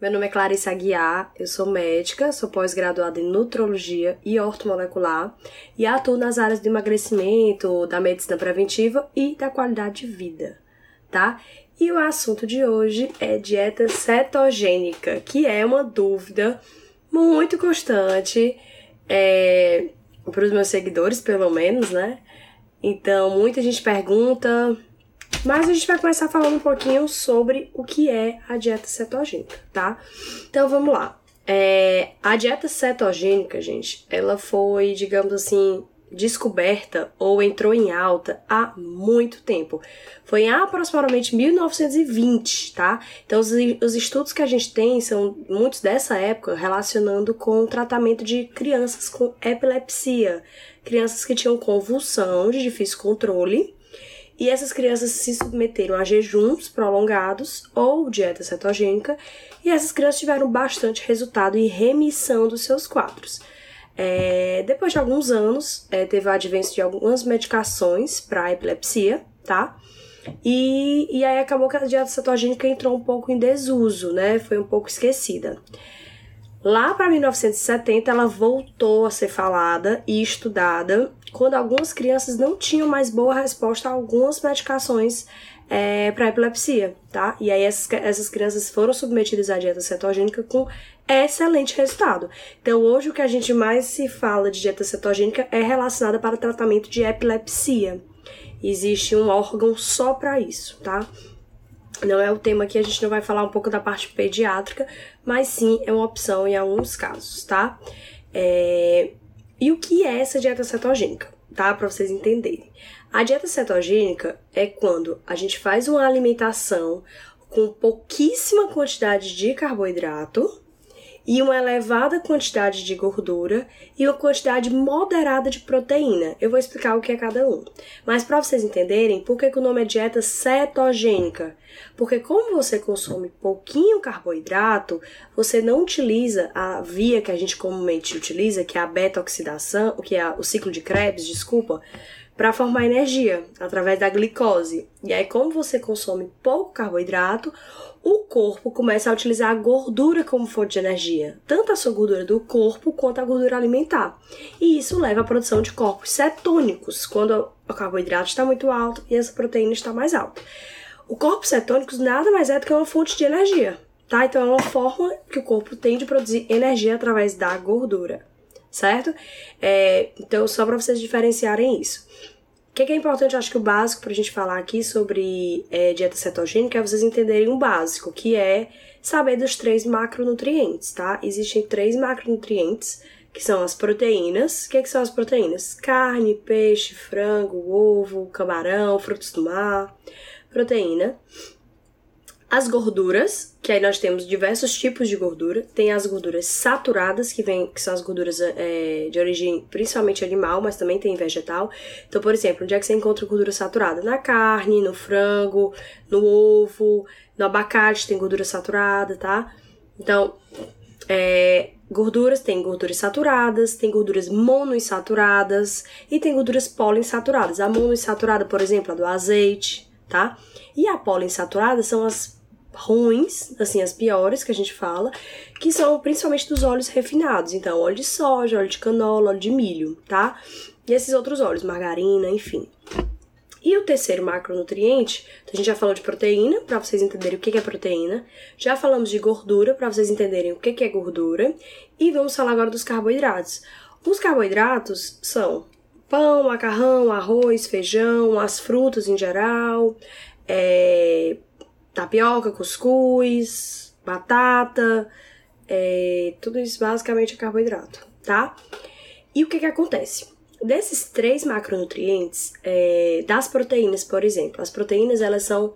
Meu nome é Clarissa Aguiar, eu sou médica, sou pós-graduada em nutrologia e ortomolecular e atuo nas áreas de emagrecimento, da medicina preventiva e da qualidade de vida, tá? E o assunto de hoje é dieta cetogênica, que é uma dúvida muito constante é, para os meus seguidores, pelo menos, né? Então, muita gente pergunta, mas a gente vai começar falando um pouquinho sobre o que é a dieta cetogênica, tá? Então vamos lá. É, a dieta cetogênica, gente, ela foi, digamos assim, descoberta ou entrou em alta há muito tempo. Foi em aproximadamente 1920, tá? Então, os, os, estudos que a gente tem são muitos dessa época relacionando com o tratamento de crianças com epilepsia, crianças que tinham convulsão de difícil controle e essas crianças se submeteram a jejuns prolongados ou dieta cetogênica, e essas crianças tiveram bastante resultado e remissão dos seus quadros. É, depois de alguns anos, é, teve o advento de algumas medicações para epilepsia, tá? E, e aí acabou que a dieta cetogênica entrou um pouco em desuso, né? Foi um pouco esquecida. Lá para 1970, ela voltou a ser falada e estudada quando algumas crianças não tinham mais boa resposta a algumas medicações é, para epilepsia, tá? E aí essas, essas crianças foram submetidas à dieta cetogênica com excelente resultado. Então hoje o que a gente mais se fala de dieta cetogênica é relacionada para tratamento de epilepsia. Existe um órgão só para isso, tá? Não é o tema que a gente não vai falar um pouco da parte pediátrica, mas sim é uma opção em alguns casos, tá? É... E o que é essa dieta cetogênica, tá? Para vocês entenderem. A dieta cetogênica é quando a gente faz uma alimentação com pouquíssima quantidade de carboidrato e uma elevada quantidade de gordura e uma quantidade moderada de proteína. Eu vou explicar o que é cada um. Mas para vocês entenderem, por que, que o nome é dieta cetogênica? Porque como você consome pouquinho carboidrato, você não utiliza a via que a gente comumente utiliza, que é a beta-oxidação, que é o ciclo de Krebs, desculpa, para formar energia através da glicose. E aí, como você consome pouco carboidrato, o corpo começa a utilizar a gordura como fonte de energia, tanto a sua gordura do corpo quanto a gordura alimentar. E isso leva à produção de corpos cetônicos, quando o carboidrato está muito alto e essa proteína está mais alta. O corpo cetônico nada mais é do que uma fonte de energia, tá? Então é uma forma que o corpo tem de produzir energia através da gordura certo? É, então, só para vocês diferenciarem isso. O que, é importante, eu acho que o básico para a gente falar aqui sobre é, dieta cetogênica é vocês entenderem um básico, que é saber dos três macronutrientes, tá? Existem três macronutrientes, que são as proteínas. O que, é que são as proteínas? Carne, peixe, frango, ovo, camarão, frutos do mar. Proteína as gorduras, que aí nós temos diversos tipos de gordura. Tem as gorduras saturadas, que, vem, que são as gorduras é, de origem principalmente animal, mas também tem vegetal. Então, por exemplo, onde é que você encontra gordura saturada? Na carne, no frango, no ovo, no abacate tem gordura saturada, tá? Então, é, gorduras, tem gorduras saturadas, tem gorduras monoinsaturadas e tem gorduras poliinsaturadas. A monoinsaturada, por exemplo, a do azeite, tá? E a poliinsaturada são as ruins, assim, as piores que a gente fala, que são principalmente dos óleos refinados. Então, óleo de soja, óleo de canola, óleo de milho, tá? E esses outros óleos, margarina, enfim. E o terceiro macronutriente, a gente já falou de proteína, para vocês entenderem o que é proteína. Já falamos de gordura, para vocês entenderem o que é gordura. E vamos falar agora dos carboidratos. Os carboidratos são pão, macarrão, arroz, feijão, as frutas em geral, é, tapioca, cuscuz, batata, é, tudo isso basicamente é carboidrato, tá? E o que que acontece? Desses três macronutrientes, é, das proteínas, por exemplo, as proteínas elas são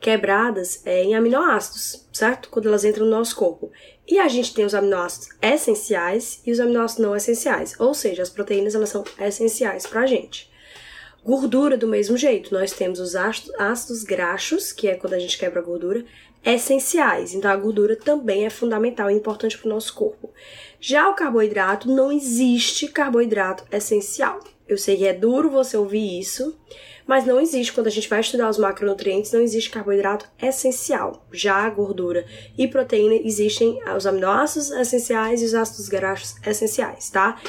quebradas é, em aminoácidos, certo? Quando elas entram no nosso corpo. E a gente tem os aminoácidos essenciais e os aminoácidos não essenciais, ou seja, as proteínas elas são essenciais pra gente. Gordura, do mesmo jeito, nós temos os ácidos graxos, que é quando a gente quebra a gordura, essenciais. Então, a gordura também é fundamental e importante para o nosso corpo. Já o carboidrato, não existe carboidrato essencial. Eu sei que é duro você ouvir isso, Mas não existe, quando a gente vai estudar os macronutrientes, não existe carboidrato essencial. Já a gordura e proteína existem os aminoácidos essenciais e os ácidos graxos essenciais, tá?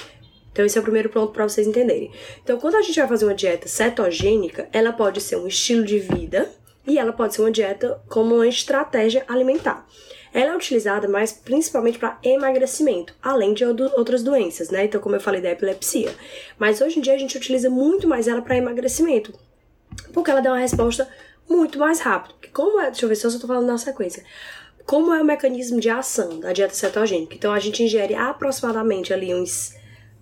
Então, esse é o primeiro ponto para vocês entenderem. Então, quando a gente vai fazer uma dieta cetogênica, ela pode ser um estilo de vida e ela pode ser uma dieta como uma estratégia alimentar. Ela é utilizada mais principalmente para emagrecimento, além de outras doenças, né? Então, como eu falei da epilepsia. Mas hoje em dia a gente utiliza muito mais ela para emagrecimento, porque ela dá uma resposta muito mais rápida. Como é, deixa eu ver se eu estou falando na sequência. Como é o mecanismo de ação da dieta cetogênica? Então, a gente ingere aproximadamente ali uns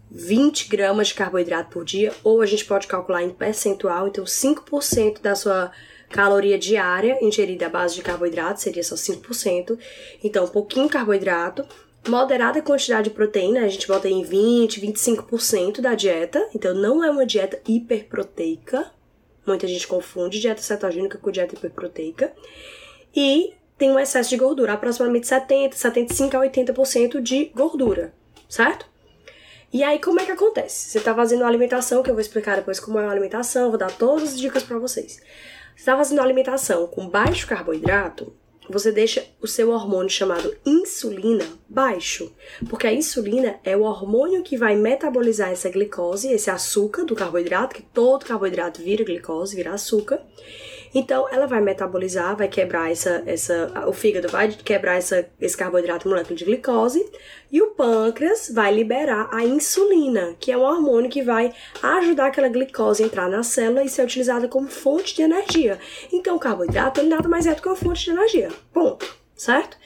20 gramas de carboidrato por dia, ou a gente pode calcular em percentual, então 5% da sua caloria diária ingerida à base de carboidrato seria só 5%, então pouquinho carboidrato, moderada quantidade de proteína, a gente bota em 20, 25% da dieta, então não é uma dieta hiperproteica, muita gente confunde dieta cetogênica com dieta hiperproteica, e tem um excesso de gordura, aproximadamente 70, 75 a 80% de gordura, certo? E aí, como é que acontece? Você tá fazendo uma alimentação, que eu vou explicar depois como é a alimentação, vou dar todas as dicas para vocês. Você tá fazendo uma alimentação com baixo carboidrato, você deixa o seu hormônio chamado insulina baixo, porque a insulina é o hormônio que vai metabolizar essa glicose, esse açúcar do carboidrato, que todo carboidrato vira glicose, vira açúcar. Então, ela vai metabolizar, vai quebrar essa, essa, o fígado vai quebrar essa, esse carboidrato molécula de glicose e o pâncreas vai liberar a insulina, que é um hormônio que vai ajudar aquela glicose a entrar na célula e ser utilizada como fonte de energia. Então, o carboidrato nada mais é do que uma fonte de energia. Ponto. Certo?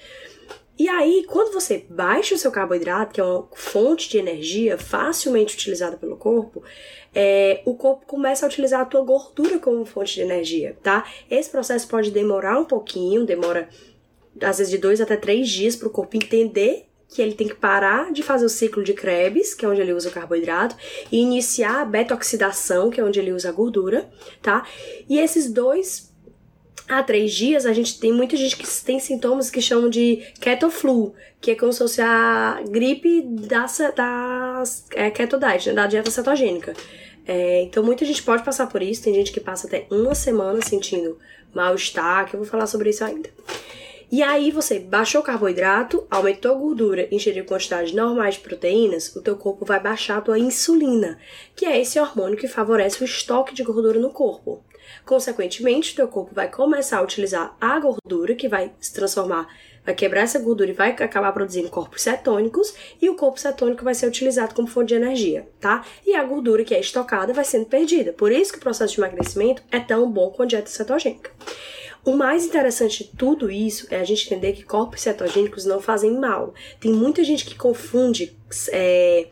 E aí, quando você baixa o seu carboidrato, que é uma fonte de energia facilmente utilizada pelo corpo, é, o corpo começa a utilizar a tua gordura como fonte de energia, tá? Esse processo pode demorar um pouquinho, demora às vezes de dois até três dias para o corpo entender que ele tem que parar de fazer o ciclo de Krebs, que é onde ele usa o carboidrato, e iniciar a beta-oxidação, que é onde ele usa a gordura, tá? E esses dois há três dias, a gente tem muita gente que tem sintomas que chamam de ketoflu, que é como se fosse a gripe da, da é, keto diet, né, da dieta cetogênica. É, então muita gente pode passar por isso, tem gente que passa até uma semana sentindo mal-estar, que eu vou falar sobre isso ainda. E aí você baixou o carboidrato, aumentou a gordura, ingeriu quantidades normais de proteínas, o teu corpo vai baixar a tua insulina, que é esse hormônio que favorece o estoque de gordura no corpo. Consequentemente, teu corpo vai começar a utilizar a gordura, que vai se transformar, vai quebrar essa gordura e vai acabar produzindo corpos cetônicos, e o corpo cetônico vai ser utilizado como fonte de energia, tá? E a gordura que é estocada vai sendo perdida. Por isso que o processo de emagrecimento é tão bom com a dieta cetogênica. O mais interessante de tudo isso é a gente entender que corpos cetogênicos não fazem mal. Tem muita gente que confunde é,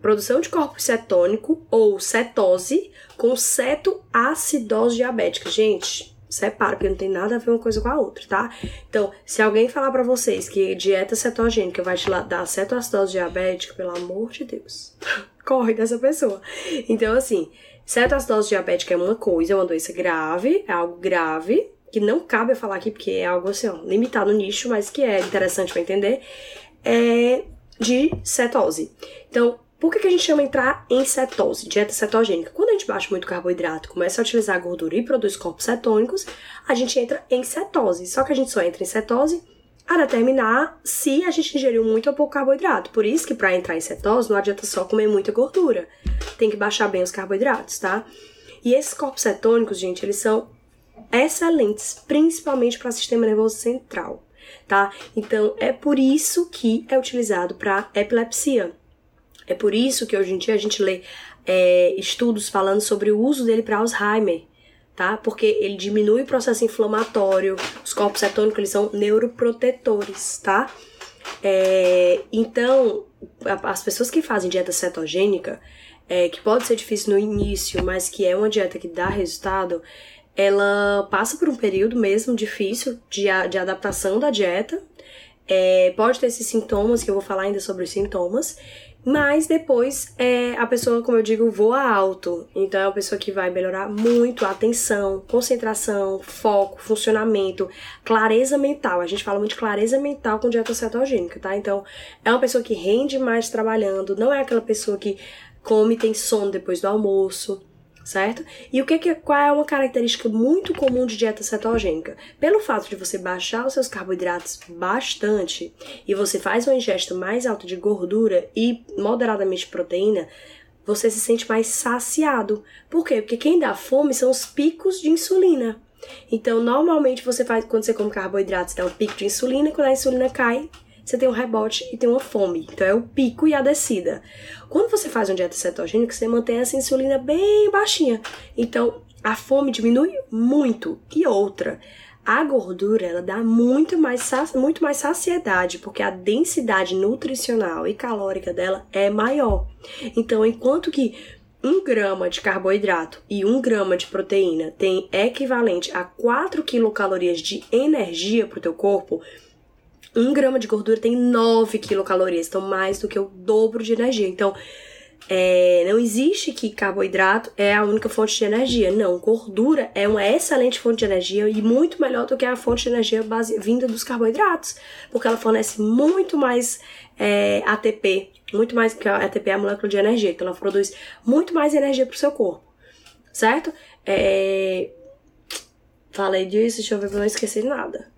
produção de corpo cetônico ou cetose com cetoacidose diabética. Gente, separa, porque não tem nada a ver uma coisa com a outra, tá? Então, se alguém falar para vocês que dieta cetogênica vai te dar cetoacidose diabética, pelo amor de Deus, corre dessa pessoa. Então, assim, cetoacidose diabética é uma coisa, é uma doença grave, é algo grave, que não cabe eu falar aqui porque é algo assim, ó, limitado no nicho, mas que é interessante para entender, é de cetose. Então, por que, que a gente chama entrar em cetose, dieta cetogênica? Quando a gente baixa muito carboidrato, começa a utilizar a gordura e produz corpos cetônicos, a gente entra em cetose. Só que a gente só entra em cetose a determinar se a gente ingeriu muito ou pouco carboidrato. Por isso que para entrar em cetose não adianta só comer muita gordura. Tem que baixar bem os carboidratos, tá? E esses corpos cetônicos, gente, eles são excelentes, principalmente para o sistema nervoso central, tá? Então é por isso que é utilizado para epilepsia. É por isso que hoje em dia a gente lê é, estudos falando sobre o uso dele para Alzheimer, tá? Porque ele diminui o processo inflamatório, os corpos cetônicos eles são neuroprotetores, tá? É, então, as pessoas que fazem dieta cetogênica, é, que pode ser difícil no início, mas que é uma dieta que dá resultado, ela passa por um período mesmo difícil de, de adaptação da dieta. É, pode ter esses sintomas, que eu vou falar ainda sobre os sintomas. Mas depois é, a pessoa, como eu digo, voa alto. Então é uma pessoa que vai melhorar muito a atenção, concentração, foco, funcionamento, clareza mental. A gente fala muito de clareza mental com dieta cetogênica, tá? Então é uma pessoa que rende mais trabalhando, não é aquela pessoa que come tem sono depois do almoço certo? E o que, que qual é uma característica muito comum de dieta cetogênica? Pelo fato de você baixar os seus carboidratos bastante e você faz uma ingesta mais alta de gordura e moderadamente proteína, você se sente mais saciado. Por quê? Porque quem dá fome são os picos de insulina. Então, normalmente você faz quando você come carboidratos, dá um pico de insulina, e quando a insulina cai, você tem um rebote e tem uma fome. Então é o pico e a descida. Quando você faz uma dieta cetogênica, você mantém essa insulina bem baixinha. Então a fome diminui muito. E outra, a gordura ela dá muito mais, muito mais saciedade, porque a densidade nutricional e calórica dela é maior. Então, enquanto que um grama de carboidrato e um grama de proteína tem equivalente a 4 quilocalorias de energia para o teu corpo, um grama de gordura tem 9 quilocalorias, então mais do que o dobro de energia. Então, é, não existe que carboidrato é a única fonte de energia. Não, gordura é uma excelente fonte de energia e muito melhor do que a fonte de energia base, vinda dos carboidratos, porque ela fornece muito mais é, ATP, muito mais, que a ATP é a molécula de energia, então ela produz muito mais energia para o seu corpo, certo? É, falei disso, deixa eu ver pra não esquecer nada.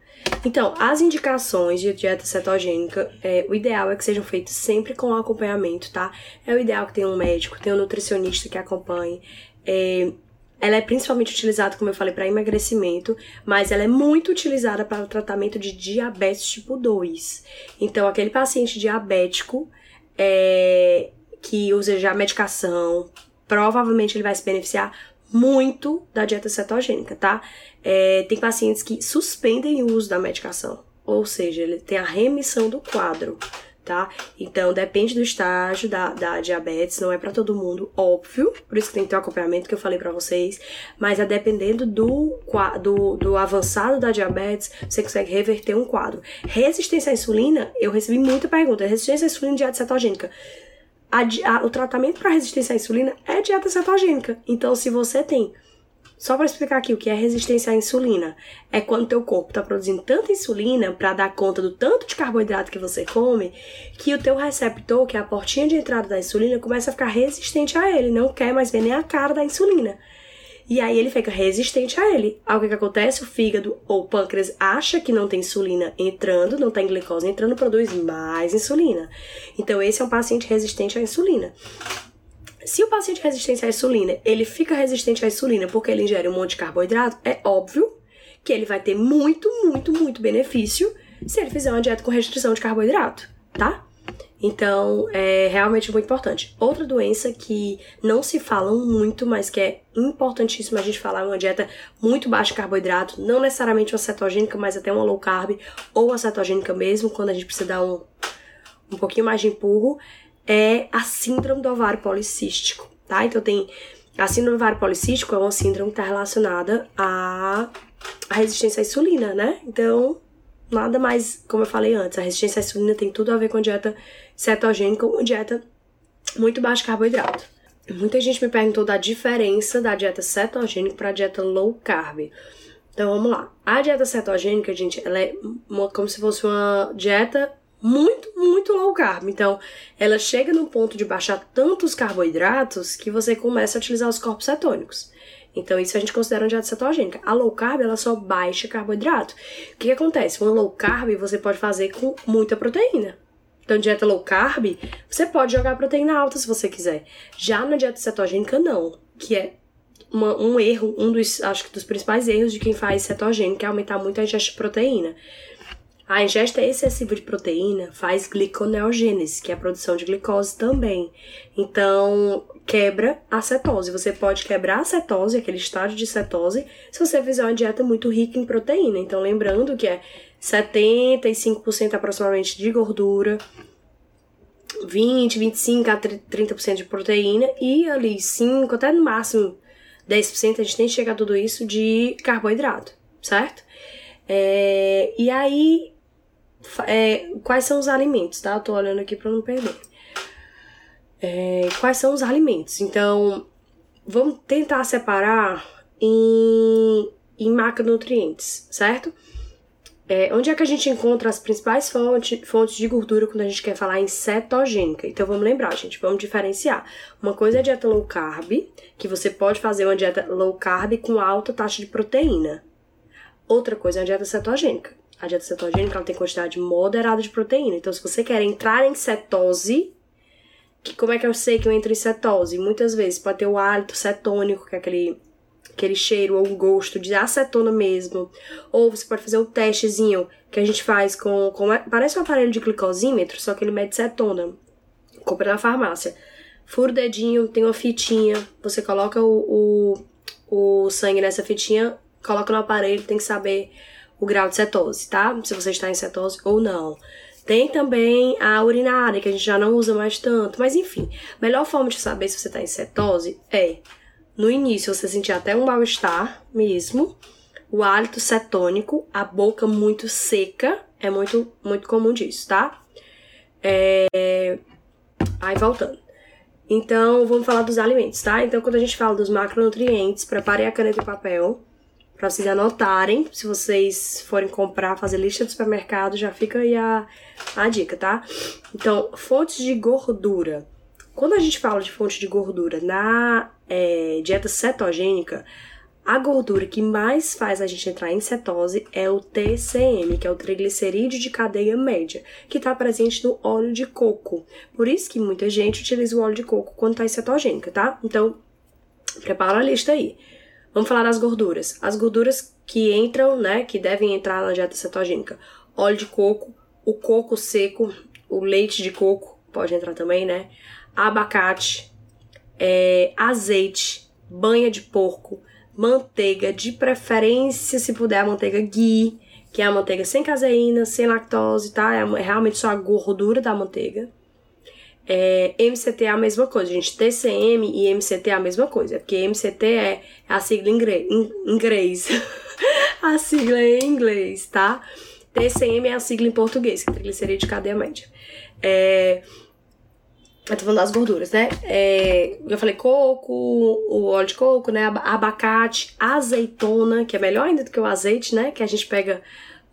Então, as indicações de dieta cetogênica, é, o ideal é que sejam feitas sempre com acompanhamento, tá? É o ideal que tenha um médico, tenha um nutricionista que acompanhe. É, ela é principalmente utilizada, como eu falei, para emagrecimento, mas ela é muito utilizada para o tratamento de diabetes tipo 2. Então, aquele paciente diabético é, que usa já medicação, provavelmente ele vai se beneficiar muito da dieta cetogênica, tá? É, tem pacientes que suspendem o uso da medicação, ou seja, ele tem a remissão do quadro, tá? Então depende do estágio da, da diabetes, não é para todo mundo, óbvio, por isso que tem que ter o acompanhamento que eu falei para vocês, mas é dependendo do, do, do avançado da diabetes, você consegue reverter um quadro. Resistência à insulina, eu recebi muita pergunta, resistência à insulina e dieta cetogênica. A, a, o tratamento para resistência à insulina é dieta cetogênica. Então, se você tem só para explicar aqui o que é resistência à insulina, é quando teu corpo está produzindo tanta insulina para dar conta do tanto de carboidrato que você come, que o teu receptor, que é a portinha de entrada da insulina, começa a ficar resistente a ele, não quer mais ver nem a cara da insulina. E aí ele fica resistente a ele. Aí o que, que acontece? O fígado ou o pâncreas acha que não tem insulina entrando, não tem glicose entrando, produz mais insulina. Então esse é um paciente resistente à insulina. Se o paciente resistente à insulina, ele fica resistente à insulina porque ele ingere um monte de carboidrato, é óbvio que ele vai ter muito, muito, muito benefício se ele fizer uma dieta com restrição de carboidrato, tá? Então, é realmente muito importante. Outra doença que não se fala muito, mas que é importantíssima a gente falar, é uma dieta muito baixa de carboidrato, não necessariamente uma cetogênica, mas até uma low carb ou uma cetogênica mesmo, quando a gente precisa dar um, um pouquinho mais de empurro, é a síndrome do ovário policístico, tá? Então tem a síndrome do ovário policístico é uma síndrome que está relacionada à resistência à insulina, né? Então, nada mais, como eu falei antes, a resistência à insulina tem tudo a ver com a dieta cetogênica, uma dieta muito baixa de carboidrato. Muita gente me perguntou da diferença da dieta cetogênica para a dieta low carb. Então vamos lá. A dieta cetogênica, gente, ela é uma, como se fosse uma dieta muito, muito low carb. Então, ela chega no ponto de baixar tantos carboidratos que você começa a utilizar os corpos cetônicos. Então, isso a gente considera uma dieta cetogênica. A low carb, ela só baixa carboidrato. O que, que acontece? Uma low carb você pode fazer com muita proteína. Então, dieta low carb, você pode jogar proteína alta se você quiser. Já na dieta cetogênica, não. Que é uma, um erro, um dos, acho que dos principais erros de quem faz cetogênica é aumentar muito a ingesta de proteína. A ingesta excessiva de proteína faz gliconeogênese, que é a produção de glicose também. Então, quebra a cetose. Você pode quebrar a cetose, aquele estágio de cetose, se você fizer uma dieta muito rica em proteína. Então, lembrando que é 75% aproximadamente de gordura, 20, 25 a 30% de proteína e ali 5 até no máximo 10% a gente tem que chegar a tudo isso de carboidrato, certo? É, e aí é, quais são os alimentos, tá? Eu tô olhando aqui para não perder. É, quais são os alimentos? Então, vamos tentar separar em, em macronutrientes, certo? É, onde é que a gente encontra as principais fontes, fontes de gordura quando a gente quer falar em cetogênica? Então vamos lembrar, gente, vamos diferenciar. Uma coisa é a dieta low carb, que você pode fazer uma dieta low carb com alta taxa de proteína. Outra coisa é a dieta cetogênica. A dieta cetogênica ela tem quantidade moderada de proteína. Então, se você quer entrar em cetose, que como é que eu sei que eu entro em cetose? Muitas vezes pode ter o hálito cetônico, que é aquele aquele cheiro ou gosto de acetona mesmo. Ou você pode fazer o um testezinho que a gente faz com, com. Parece um aparelho de glicosímetro, só que ele mede cetona. Compra na farmácia. Fura o dedinho, tem uma fitinha. Você coloca o, o, o sangue nessa fitinha, coloca no aparelho, tem que saber o grau de cetose, tá? Se você está em cetose ou não. Tem também a urinária, que a gente já não usa mais tanto. Mas enfim, melhor forma de saber se você está em cetose é no início você sentir até um mal-estar mesmo, o hálito cetônico, a boca muito seca, é muito, muito comum disso, tá? É... Aí voltando. Então, vamos falar dos alimentos, tá? Então, quando a gente fala dos macronutrientes, preparem a caneta e papel para vocês anotarem. Se vocês forem comprar, fazer lista do supermercado, já fica aí a, a dica, tá? Então, fontes de gordura. Quando a gente fala de fonte de gordura na é, dieta cetogênica, a gordura que mais faz a gente entrar em cetose é o TCM, que é o triglicerídeo de cadeia média, que está presente no óleo de coco. Por isso que muita gente utiliza o óleo de coco quando está em cetogênica, tá? Então, prepara a lista aí. Vamos falar das gorduras. As gorduras que entram, né, que devem entrar na dieta cetogênica. Óleo de coco, o coco seco, o leite de coco pode entrar também, né? Abacate, é, azeite, banha de porco, manteiga, de preferência, se puder, a manteiga ghee, que é a manteiga sem caseína, sem lactose, tá? É, é realmente só a gordura da manteiga. É, MCT é a mesma coisa, gente. TCM e MCT é a mesma coisa, porque MCT é a sigla em inglês. a sigla é em inglês, tá? TCM é a sigla em português, que é triglicerídeo de cadeia média. É, eu tô falando das gorduras, né? É, eu falei coco, o óleo de coco, né? Abacate, azeitona, que é melhor ainda do que o azeite, né? Que a gente pega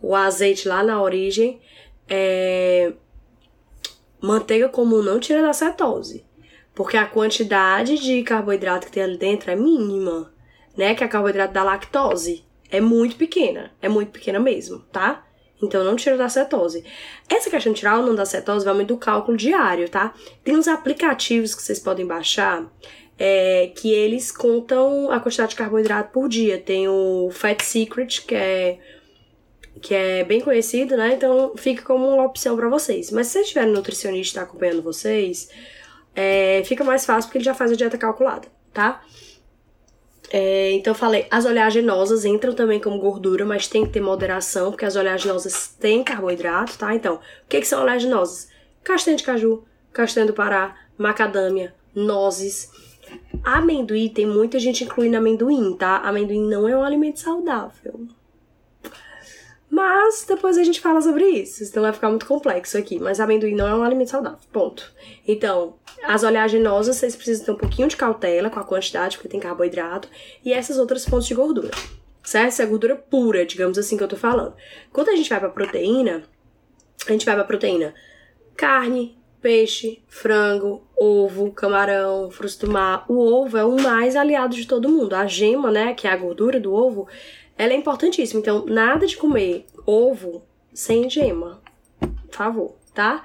o azeite lá na origem. É, manteiga comum não tira da cetose. Porque a quantidade de carboidrato que tem ali dentro é mínima, né? Que é carboidrato da lactose. É muito pequena. É muito pequena mesmo, tá? Então não tira da cetose. Essa questão de tirar ou não da cetose vai muito do cálculo diário, tá? Tem uns aplicativos que vocês podem baixar é, que eles contam a quantidade de carboidrato por dia. Tem o Fat Secret, que é que é bem conhecido, né? Então fica como uma opção para vocês. Mas se vocês tiverem um nutricionista acompanhando vocês, é, fica mais fácil porque ele já faz a dieta calculada, tá? É, então falei, as oleaginosas entram também como gordura, mas tem que ter moderação, porque as oleaginosas têm carboidrato, tá? Então, o que, que são oleaginosas? Castanha de caju, castanha do Pará, macadâmia, nozes. Amendoim, tem muita gente incluindo amendoim, tá? Amendoim não é um alimento saudável. Mas depois a gente fala sobre isso, então vai ficar muito complexo aqui. Mas amendoim não é um alimento saudável, ponto. Então, as oleaginosas, vocês precisam ter um pouquinho de cautela com a quantidade, porque tem carboidrato, e essas outras fontes de gordura, certo? Essa é gordura pura, digamos assim, que eu tô falando. Quando a gente vai pra proteína, a gente vai pra proteína carne, peixe, frango, ovo, camarão, frutos do mar. O ovo é o mais aliado de todo mundo. A gema, né, que é a gordura do ovo, ela é importantíssima. Então, nada de comer ovo sem gema. Por favor, tá?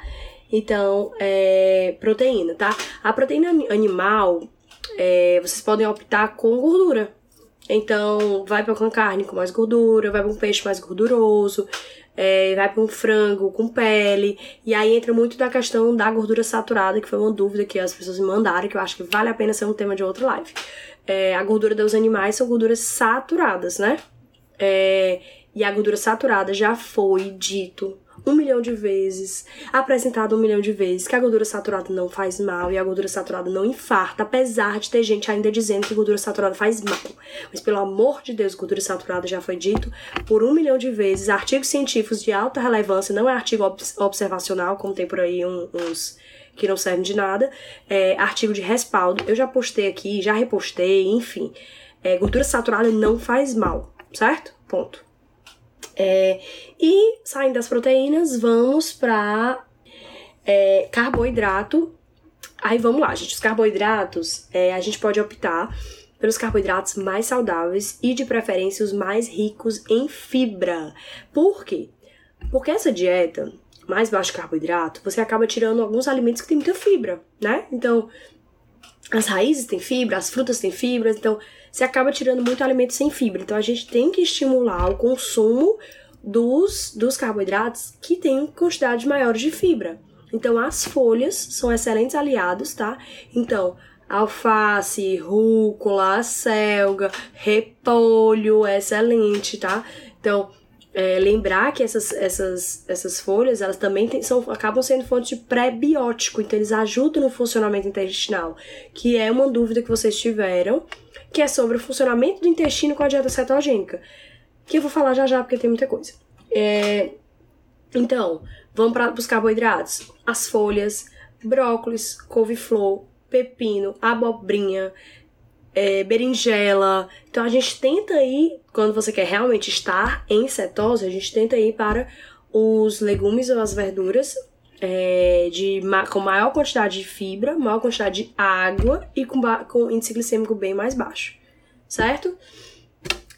Então, é, proteína, tá? A proteína animal, é, vocês podem optar com gordura. Então, vai para com carne com mais gordura, vai para um peixe mais gorduroso, é, vai para um frango com pele. E aí entra muito da questão da gordura saturada, que foi uma dúvida que as pessoas me mandaram, que eu acho que vale a pena ser um tema de outra live. É, a gordura dos animais são gorduras saturadas, né? É, e a gordura saturada já foi dito um milhão de vezes, apresentado um milhão de vezes, que a gordura saturada não faz mal e a gordura saturada não infarta, apesar de ter gente ainda dizendo que gordura saturada faz mal. Mas pelo amor de Deus, gordura saturada já foi dito por um milhão de vezes, artigos científicos de alta relevância, não é artigo observacional, como tem por aí um, uns que não servem de nada, é artigo de respaldo. Eu já postei aqui, já repostei, enfim. É, gordura saturada não faz mal certo? Ponto. É, e saindo das proteínas, vamos para é, carboidrato. Aí vamos lá, gente. Os carboidratos, é, a gente pode optar pelos carboidratos mais saudáveis e de preferência os mais ricos em fibra. Por quê? Porque essa dieta mais baixo carboidrato, você acaba tirando alguns alimentos que têm muita fibra, né? Então, as raízes têm fibra, as frutas têm fibra, então você acaba tirando muito alimento sem fibra. Então a gente tem que estimular o consumo dos, dos carboidratos que têm quantidades maiores de fibra. Então as folhas são excelentes aliados, tá? Então, alface, rúcula, selga, repolho, excelente, tá? Então, é, lembrar que essas, essas, essas folhas, elas também tem, são, acabam sendo fonte de pré-biótico, então eles ajudam no funcionamento intestinal, que é uma dúvida que vocês tiveram, que é sobre o funcionamento do intestino com a dieta cetogênica, que eu vou falar já já porque tem muita coisa. É, então, vamos para os carboidratos, as folhas, brócolis, couve-flor, pepino, abobrinha, é, berinjela. Então a gente tenta ir, quando você quer realmente estar em cetose, a gente tenta ir para os legumes ou as verduras é, de, com maior quantidade de fibra, maior quantidade de água e com, com índice glicêmico bem mais baixo, certo?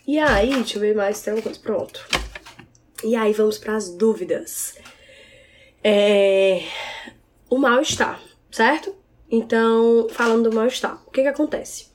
E aí, deixa eu ver mais, tem uma coisa, pronto. E aí vamos para as dúvidas. É, o mal-estar, certo? Então, falando do mal-estar, o que que acontece?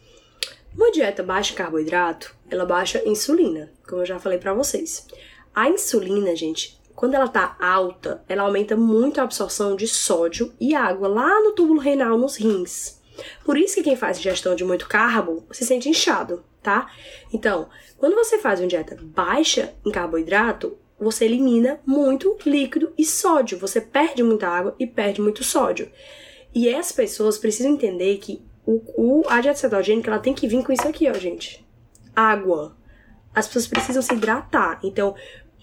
Uma dieta baixa em carboidrato, ela baixa insulina, como eu já falei para vocês. A insulina, gente, quando ela tá alta, ela aumenta muito a absorção de sódio e água lá no túbulo renal nos rins. Por isso que quem faz ingestão de muito carbo se sente inchado, tá? Então, quando você faz uma dieta baixa em carboidrato, você elimina muito líquido e sódio. Você perde muita água e perde muito sódio. E as pessoas precisam entender que o, o, a dieta cetogênica ela tem que vir com isso aqui, ó, gente. Água. As pessoas precisam se hidratar. Então,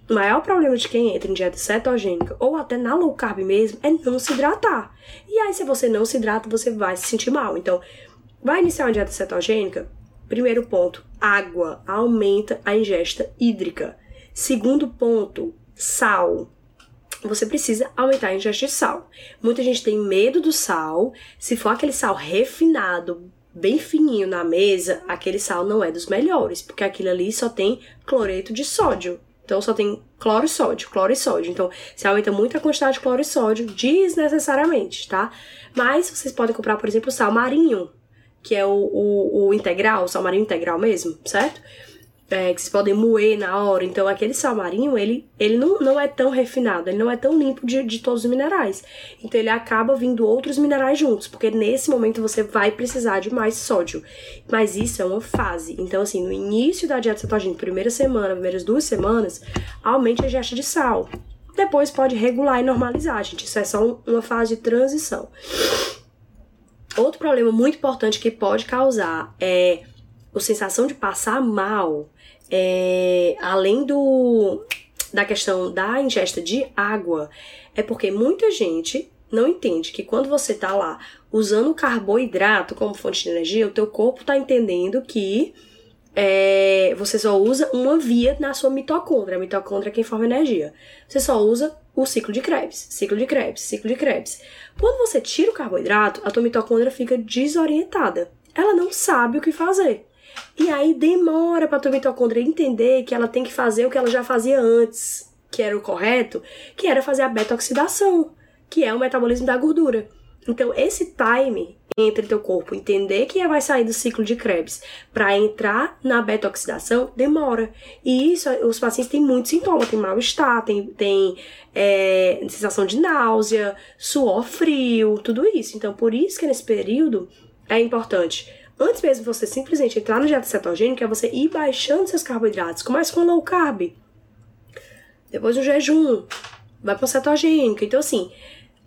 o maior problema de quem entra em dieta cetogênica ou até na low carb mesmo é não se hidratar. E aí, se você não se hidrata, você vai se sentir mal. Então, vai iniciar uma dieta cetogênica? Primeiro ponto, água aumenta a ingesta hídrica. Segundo ponto, sal você precisa aumentar a ingesta de sal. Muita gente tem medo do sal. Se for aquele sal refinado, bem fininho na mesa, aquele sal não é dos melhores, porque aquilo ali só tem cloreto de sódio. Então só tem cloro e sódio, cloro e sódio. Então, se aumenta muito a quantidade de cloro e sódio, desnecessariamente, tá? Mas vocês podem comprar, por exemplo, sal marinho, que é o, o, o integral, o sal marinho integral mesmo, certo? É, que vocês podem moer na hora. Então, aquele sal marinho, ele, ele não, não é tão refinado, ele não é tão limpo de, de todos os minerais. Então, ele acaba vindo outros minerais juntos, porque nesse momento você vai precisar de mais sódio. Mas isso é uma fase. Então, assim, no início da dieta cetogênica, primeira semana, primeiras duas semanas, aumente a ingesta de sal. Depois pode regular e normalizar, gente. Isso é só uma fase de transição. Outro problema muito importante que pode causar é a sensação de passar mal é, além do da questão da ingesta de água, é porque muita gente não entende que quando você tá lá usando carboidrato como fonte de energia, o teu corpo tá entendendo que é, você só usa uma via na sua mitocôndria. A mitocôndria é quem forma energia. Você só usa o ciclo de Krebs, ciclo de Krebs, ciclo de Krebs. Quando você tira o carboidrato, a tua mitocôndria fica desorientada. Ela não sabe o que fazer. E aí demora para tua mitocôndria entender que ela tem que fazer o que ela já fazia antes, que era o correto, que era fazer a beta-oxidação, que é o metabolismo da gordura. Então, esse time entre teu corpo entender que vai sair do ciclo de Krebs para entrar na beta-oxidação demora. E isso, os pacientes têm muitos sintomas, tem mal-estar, tem, tem é, sensação de náusea, suor frio, tudo isso. Então, por isso que nesse período é importante Antes mesmo de você simplesmente entrar na dieta cetogênica, é você ir baixando seus carboidratos. Começa com low carb. Depois do jejum. Vai pra cetogênica. Então, assim,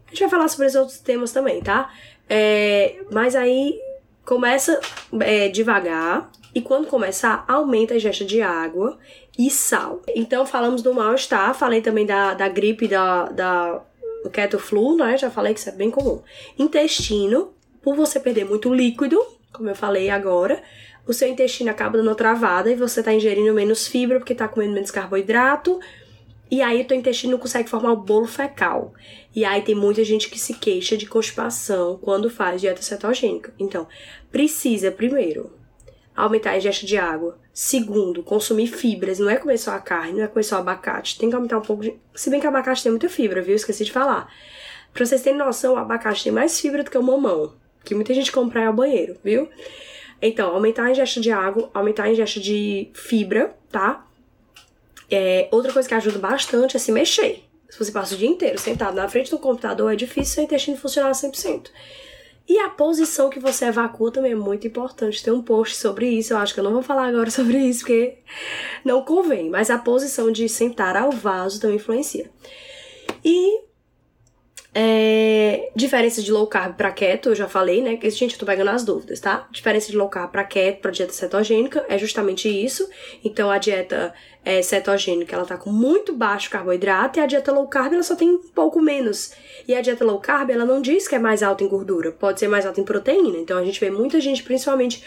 a gente vai falar sobre os outros temas também, tá? É, mas aí começa é, devagar. E quando começar, aumenta a ingesta de água e sal. Então, falamos do mal-estar. Falei também da, da gripe, da, da keto flu, né? Já falei que isso é bem comum. Intestino, por você perder muito líquido, como eu falei agora, o seu intestino acaba dando travada e você está ingerindo menos fibra porque está comendo menos carboidrato. E aí o teu intestino não consegue formar o bolo fecal. E aí tem muita gente que se queixa de constipação quando faz dieta cetogênica. Então, precisa primeiro aumentar a ingesta de água. Segundo, consumir fibras. Não é comer só a carne, não é comer só abacate. Tem que aumentar um pouco de. Se bem que abacate tem muita fibra, viu? Esqueci de falar. Pra vocês terem noção, o abacate tem mais fibra do que o mamão. Que muita gente compra ao banheiro, viu? Então, aumentar a ingesta de água, aumentar a ingesta de fibra, tá? É, outra coisa que ajuda bastante é se mexer. Se você passa o dia inteiro sentado na frente do computador, é difícil seu intestino funcionar 100%. E a posição que você evacua também é muito importante. Tem um post sobre isso, eu acho que eu não vou falar agora sobre isso, porque não convém. Mas a posição de sentar ao vaso também influencia. E é, diferença de low carb para keto, eu já falei, né? Gente, eu tô pegando as dúvidas, tá? Diferença de low carb para keto, para dieta cetogênica, é justamente isso. Então, a dieta é, cetogênica, ela tá com muito baixo carboidrato e a dieta low carb, ela só tem um pouco menos. E a dieta low carb, ela não diz que é mais alta em gordura, pode ser mais alta em proteína. Então, a gente vê muita gente, principalmente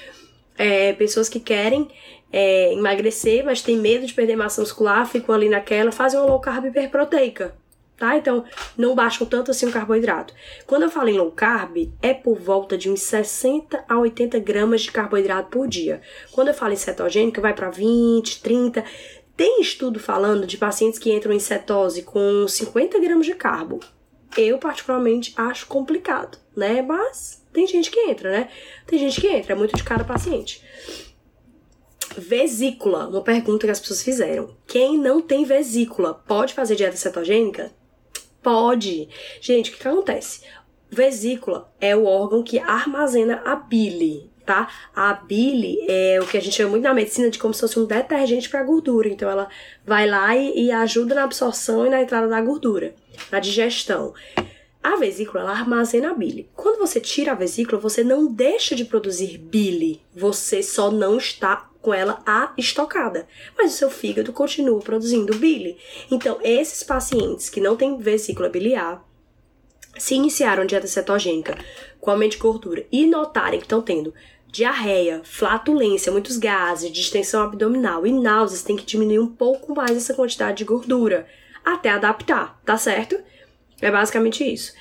é, pessoas que querem é, emagrecer, mas tem medo de perder massa muscular, ficam ali naquela, fazem uma low carb hiperproteica tá? Então, não baixam tanto assim o carboidrato. Quando eu falo em low carb, é por volta de uns 60 a 80 gramas de carboidrato por dia. Quando eu falo em cetogênica, vai para 20, 30. Tem estudo falando de pacientes que entram em cetose com 50 gramas de carbo. Eu, particularmente, acho complicado, né? Mas tem gente que entra, né? Tem gente que entra, é muito de cada paciente. Vesícula, uma pergunta que as pessoas fizeram. Quem não tem vesícula pode fazer dieta cetogênica? Pode. Gente, o que, que acontece? Vesícula é o órgão que armazena a bile, tá? A bile é o que a gente chama muito na medicina de como se fosse um detergente para gordura. Então ela vai lá e, e, ajuda na absorção e na entrada da gordura, na digestão. A vesícula ela armazena a bile. Quando você tira a vesícula, você não deixa de produzir bile, você só não está com ela a estocada, mas o seu fígado continua produzindo bile. Então, esses pacientes que não têm vesícula biliar, se iniciaram dieta cetogênica com aumento de gordura e notarem que estão tendo diarreia, flatulência, muitos gases, distensão abdominal e náuseas, tem que diminuir um pouco mais essa quantidade de gordura até adaptar, tá certo? É basicamente isso.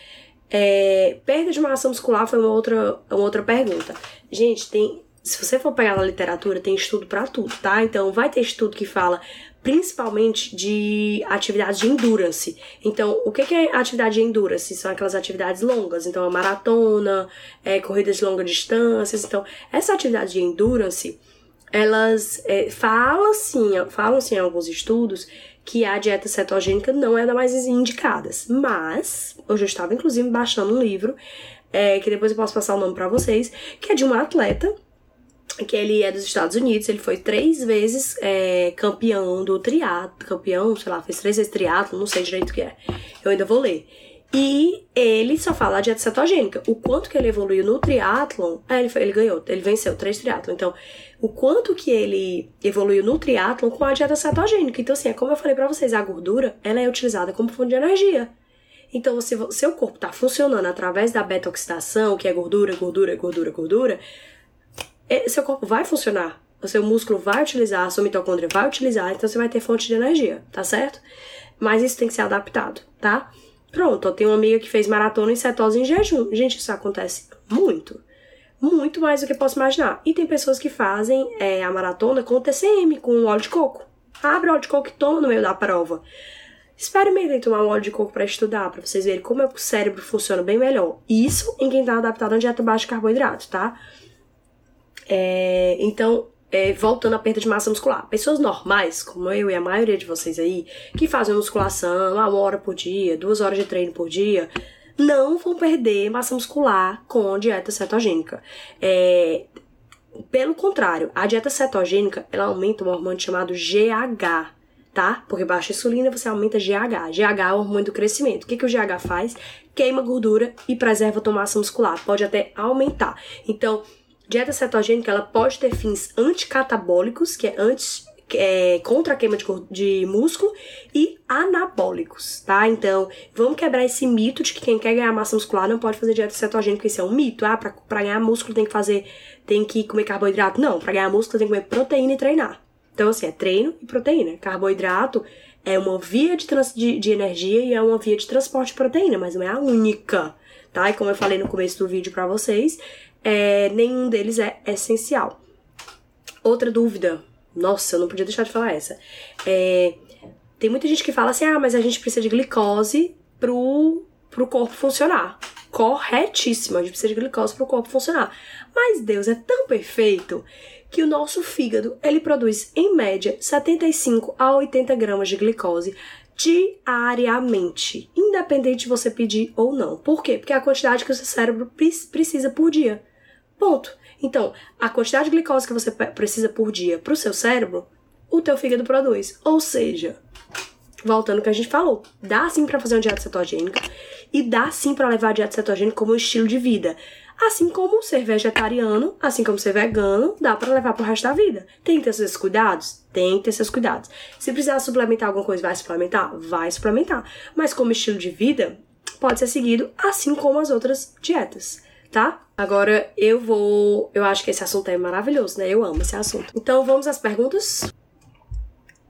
É, perda de massa muscular foi uma outra, uma outra pergunta. Gente, tem se você for pegar na literatura, tem estudo para tudo, tá? Então vai ter estudo que fala principalmente de atividades de endurance. Então, o que é atividade de endurance? São aquelas atividades longas, então a maratona, é, corridas de longa distância. Então, essa atividade de endurance, elas é, falam assim, falam assim em alguns estudos que a dieta cetogênica não é da mais indicadas. Mas, hoje eu estava inclusive baixando um livro, é, que depois eu posso passar o nome para vocês, que é de uma atleta que ele é dos Estados Unidos, ele foi três vezes é, campeão do triatlo, campeão, sei lá, fez três vezes triatlo, não sei direito o que é. Eu ainda vou ler. E ele só fala de dieta cetogênica. O quanto que ele evoluiu no triatlon, é, ele, ele ganhou, ele venceu três triatlon. Então, o quanto que ele evoluiu no triatlon com a dieta cetogênica. Então, assim, é como eu falei para vocês, a gordura, ela é utilizada como fonte de energia. Então, se seu corpo está funcionando através da beta-oxidação, que é gordura, gordura, gordura, gordura, seu corpo vai funcionar. O seu músculo vai utilizar, a sua mitocôndria vai utilizar, então você vai ter fonte de energia, tá certo? Mas isso tem que ser adaptado, tá? Pronto, eu tenho uma amiga que fez maratona em cetose em jejum. Gente, isso acontece muito. Muito mais do que posso imaginar. E tem pessoas que fazem é, a maratona com TCM, com óleo de coco. Abre o óleo de coco e toma no meio da prova. Experimentem tomar um óleo de coco para estudar, para vocês verem como é o cérebro funciona bem melhor. Isso em quem tá adaptado a dieta baixa de carboidrato, tá? É, então, é, voltando à perda de massa muscular. Pessoas normais, como eu e a maioria de vocês aí, que fazem musculação uma hora por dia, duas horas de treino por dia, não vão perder massa muscular com dieta cetogênica. É, pelo contrário, a dieta cetogênica ela aumenta um hormônio chamado GH, tá? Porque baixa insulina você aumenta GH. GH é o hormônio do crescimento. O que, que o GH faz? Queima gordura e preserva a tua massa muscular. Pode até aumentar. Então, Dieta cetogênica ela pode ter fins anticatabólicos, que é antes é, contra a queima de, de, músculo e anabólicos, tá? Então, vamos quebrar esse mito de que quem quer ganhar massa muscular não pode fazer dieta cetogênica, isso é um mito. Ah, pra, pra ganhar músculo tem que fazer, tem que comer carboidrato. Não, pra ganhar músculo tem que comer proteína e treinar. Então, assim, é treino e proteína. Carboidrato É uma via de, trans, de, de energia e é uma via de transporte de proteína, mas não é a única, tá? E como eu falei no começo do vídeo para vocês, é, nenhum deles é essencial. Outra dúvida, nossa, eu não podia deixar de falar essa. É, tem muita gente que fala assim, ah, mas a gente precisa de glicose pro, pro corpo funcionar. Corretíssimo, a gente precisa de glicose pro corpo funcionar. Mas Deus é tão perfeito que o nosso fígado, ele produz, em média, 75 a 80 gramas de glicose diariamente, independente de você pedir ou não. Por quê? Porque é a quantidade que o seu cérebro precisa por dia. Ponto. Então, a quantidade de glicose que você precisa por dia para o seu cérebro, o teu fígado produz. Ou seja, voltando ao que a gente falou, dá sim para fazer uma dieta cetogênica e dá sim para levar a dieta cetogênica como um estilo de vida. Assim como ser vegetariano, assim como ser vegano, dá para levar pro resto da vida. Tem que ter seus cuidados? Tem que ter seus cuidados. Se precisar suplementar alguma coisa, vai suplementar? Vai suplementar. Mas como estilo de vida, pode ser seguido assim como as outras dietas tá? Agora eu vou. Eu acho que esse assunto é maravilhoso, né? Eu amo esse assunto. Então vamos às perguntas.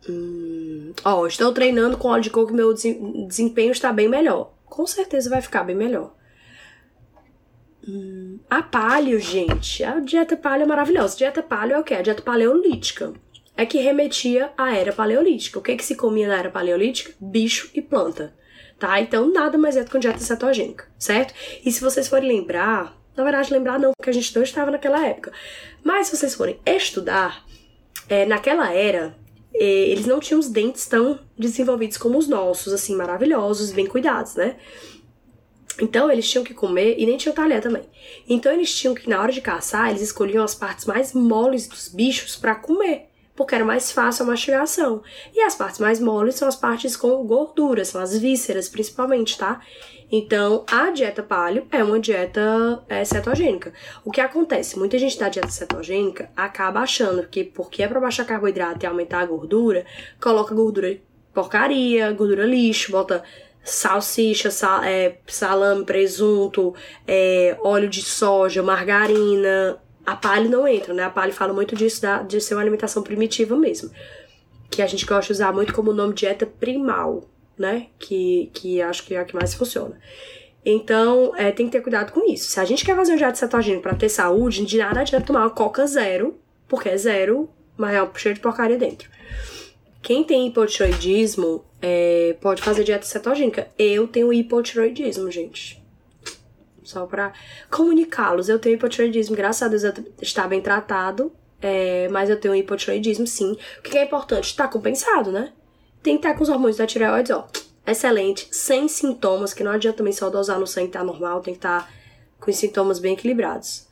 Hum, ó, estou treinando com óleo de coco e meu desempenho está bem melhor. Com certeza vai ficar bem melhor. Hum, a palio, gente. A dieta palio é maravilhosa. Dieta palio é o quê? A dieta paleolítica. É que remetia à era paleolítica. O que, que se comia na era paleolítica? Bicho e planta tá? Então nada mais é do que uma dieta cetogênica, certo? E se vocês forem lembrar, na verdade lembrar não, porque a gente não estava naquela época, mas se vocês forem estudar, é, naquela era, é, eles não tinham os dentes tão desenvolvidos como os nossos, assim, maravilhosos, bem cuidados, né? Então eles tinham que comer, e nem tinha talher também. Então eles tinham que, na hora de caçar, eles escolhiam as partes mais moles dos bichos para comer porque era mais fácil a mastigação. E as partes mais moles são as partes com gordura, são as vísceras principalmente, tá? Então, a dieta paleo é uma dieta é, cetogênica. O que acontece? Muita gente da dieta cetogênica acaba achando que porque é para baixar carboidrato e aumentar a gordura, coloca gordura porcaria, gordura lixo, bota salsicha, sal, é, salame, presunto, é, óleo de soja, margarina, a palha não entra, né? A palha fala muito disso, da, de ser uma alimentação primitiva mesmo. Que a gente gosta de usar muito como nome dieta primal, né? Que, que acho que é a que mais funciona. Então, é, tem que ter cuidado com isso. Se a gente quer fazer um dieta cetogênico para ter saúde, de nada adianta tomar uma coca zero, porque é zero, mas é cheio de porcaria dentro. Quem tem hipotiroidismo é, pode fazer dieta cetogênica. Eu tenho hipotiroidismo, gente só para comunicá-los. Eu tenho hipotiroidismo, graças a Deus está bem tratado, é, mas eu tenho hipotiroidismo sim. O que é importante? Está compensado, né? Tem que estar com os hormônios da tireoide, ó, excelente, sem sintomas, que não adianta também só dosar no sangue tá normal, tem que estar com os sintomas bem equilibrados.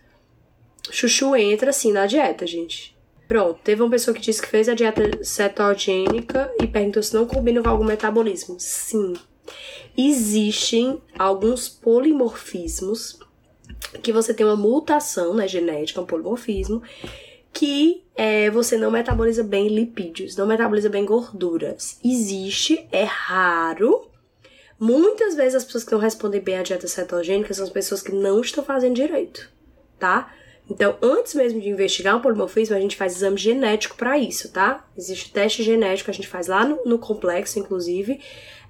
Chuchu entra sim na dieta, gente. Pronto, teve uma pessoa que disse que fez a dieta cetogênica e perguntou se não combina com algum metabolismo. Sim, existem alguns polimorfismos que você tem uma mutação né, genética, um polimorfismo, que é, você não metaboliza bem lipídios, não metaboliza bem gorduras. Existe, é raro. Muitas vezes as pessoas que não respondem bem à dieta cetogênica são as pessoas que não estão fazendo direito, tá? Então, antes mesmo de investigar um polimorfismo, a gente faz exame genético para isso, tá? Existe teste genético, a gente faz lá no, no complexo, inclusive,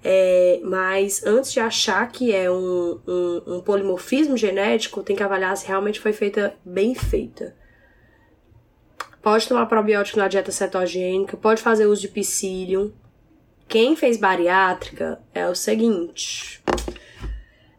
é, mas antes de achar que é um, um, um, polimorfismo genético, tem que avaliar se realmente foi feita bem feita. Pode tomar probiótico na dieta cetogênica, pode fazer uso de psyllium. Quem fez bariátrica é o seguinte.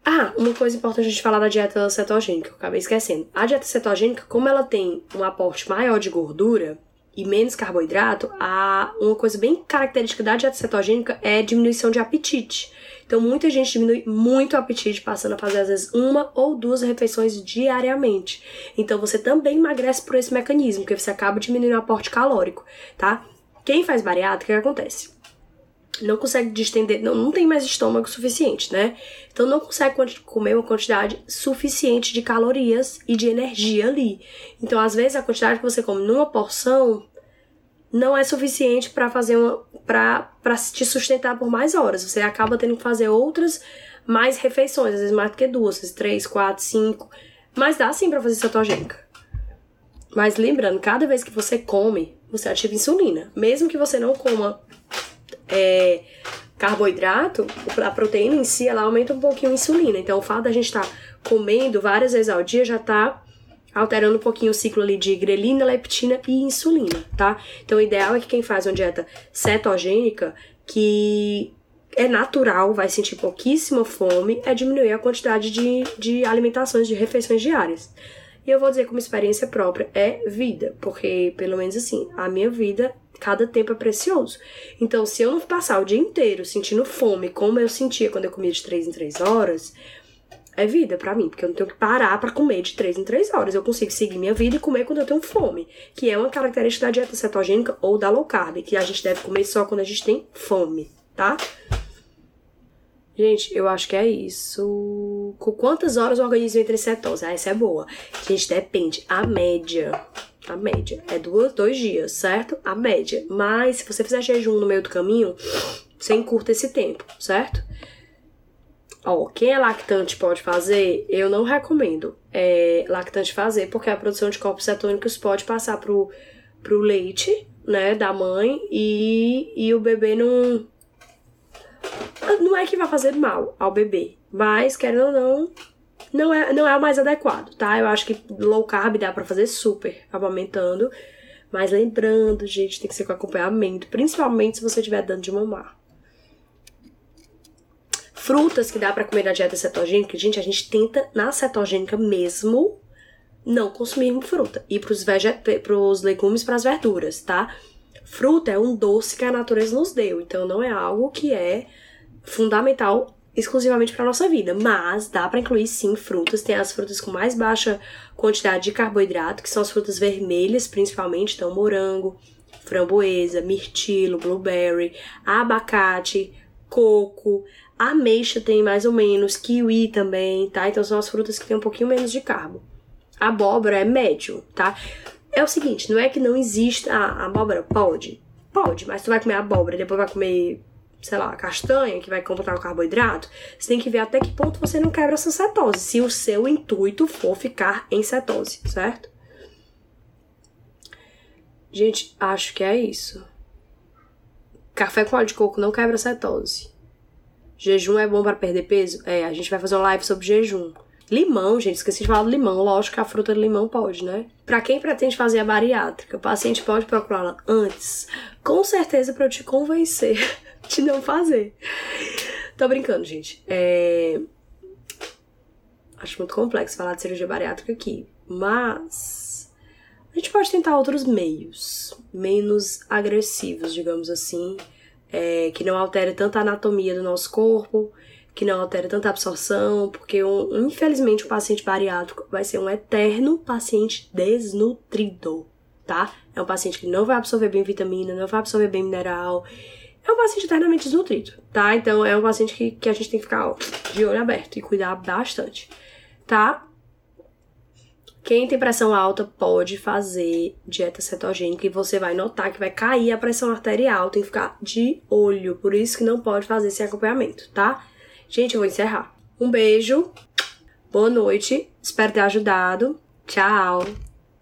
Ah, uma coisa importante a gente falar da dieta cetogênica, eu acabei esquecendo. A dieta cetogênica, como ela tem um aporte maior de gordura, e menos carboidrato, a, uma coisa bem característica da dieta cetogênica é diminuição de apetite. Então, muita gente diminui muito o apetite, passando a fazer às vezes uma ou duas refeições diariamente. Então, você também emagrece por esse mecanismo, porque você acaba diminuindo o aporte calórico, tá? Quem faz bariátrica, o que acontece? Não consegue distender, não, não tem mais estômago suficiente, né? Então não consegue comer uma quantidade suficiente de calorias e de energia ali. Então, às vezes, a quantidade que você come numa porção não é suficiente para fazer uma para te sustentar por mais horas. Você acaba tendo que fazer outras mais refeições, às vezes mais do que duas, vezes três, quatro, cinco. Mas dá sim para fazer cetogênica. Mas lembrando, cada vez que você come, você ativa insulina. Mesmo que você não coma é, carboidrato, a proteína em si, ela aumenta um pouquinho a insulina. Então, o fato da gente estar tá comendo várias vezes ao dia já tá alterando um pouquinho o ciclo ali de grelina, leptina e insulina, tá? Então, o ideal é que quem faz uma dieta cetogênica, que é natural, vai sentir pouquíssima fome, é diminuir a quantidade de, de alimentações, de refeições diárias. E eu vou dizer como experiência própria, é vida, porque pelo menos assim, a minha vida, cada tempo é precioso. Então, se eu não passar o dia inteiro sentindo fome, como eu sentia quando eu comia de 3 em 3 horas, é vida para mim, porque eu não tenho que parar para comer de 3 em 3 horas. Eu consigo seguir minha vida e comer quando eu tenho fome, que é uma característica da dieta cetogênica ou da low carb, que a gente deve comer só quando a gente tem fome, tá? Gente, eu acho que é isso. Com quantas horas o organismo entra em cetose? Ah, essa é boa. Gente, depende. A média. A média. É duas, dois dias, certo? A média. Mas se você fizer jejum no meio do caminho, você encurta esse tempo, certo? Ó, quem é lactante pode fazer, eu não recomendo é, lactante fazer, porque a produção de corpos cetônicos pode passar pro, pro leite, né, da mãe, e, e o bebê não, não é que vai fazer mal ao bebê, mas, querendo ou não, não é, não é o mais adequado, tá? Eu acho que low carb dá pra fazer super, amamentando. Mas lembrando, gente, tem que ser com acompanhamento, principalmente se você estiver dando de mamar. Frutas que dá para comer na dieta cetogênica, gente, a gente tenta na cetogênica mesmo não consumir fruta. E pros, pros legumes, pras verduras, tá? Fruta é um doce que a natureza nos deu, então não é algo que é fundamental exclusivamente para nossa vida, mas dá para incluir sim frutas. Tem as frutas com mais baixa quantidade de carboidrato, que são as frutas vermelhas, principalmente, então morango, framboesa, mirtilo, blueberry, abacate, coco, ameixa tem mais ou menos, kiwi também, tá? Então são as frutas que tem um pouquinho menos de carbo. A abóbora é médio, tá? É o seguinte, não é que não exista a abóbora, pode. Pode, mas tu vai comer abóbora, depois vai comer sei lá, castanha, que vai completar o carboidrato, você tem que ver até que ponto você não quebra essa cetose, se o seu intuito for ficar em cetose, certo? Gente, acho que é isso. Café com óleo de coco não quebra cetose. Jejum é bom para perder peso? É, a gente vai fazer uma live sobre jejum. Limão, gente, esqueci de falar do limão. Lógico que a fruta de limão pode, né? Para quem pretende fazer a bariátrica, o paciente pode procurá-la antes, com certeza para eu te convencer de não fazer. Tô brincando, gente. É... Acho muito complexo falar de cirurgia bariátrica aqui, mas a gente pode tentar outros meios, menos agressivos, digamos assim, é, que não altere tanta anatomia do nosso corpo, que não altere tanta absorção, porque um, infelizmente o paciente bariátrico vai ser um eterno paciente desnutrido, tá? É um paciente que não vai absorver bem vitamina, não vai absorver bem mineral, é um paciente eternamente desnutrido, tá? Então é um paciente que, que a gente tem que ficar ó, de olho aberto e cuidar bastante, tá? Quem tem pressão alta pode fazer dieta cetogênica e você vai notar que vai cair a pressão arterial, tem que ficar de olho, por isso que não pode fazer esse acompanhamento, tá? Gente, eu vou encerrar. Um beijo, boa noite, espero ter ajudado. Tchau!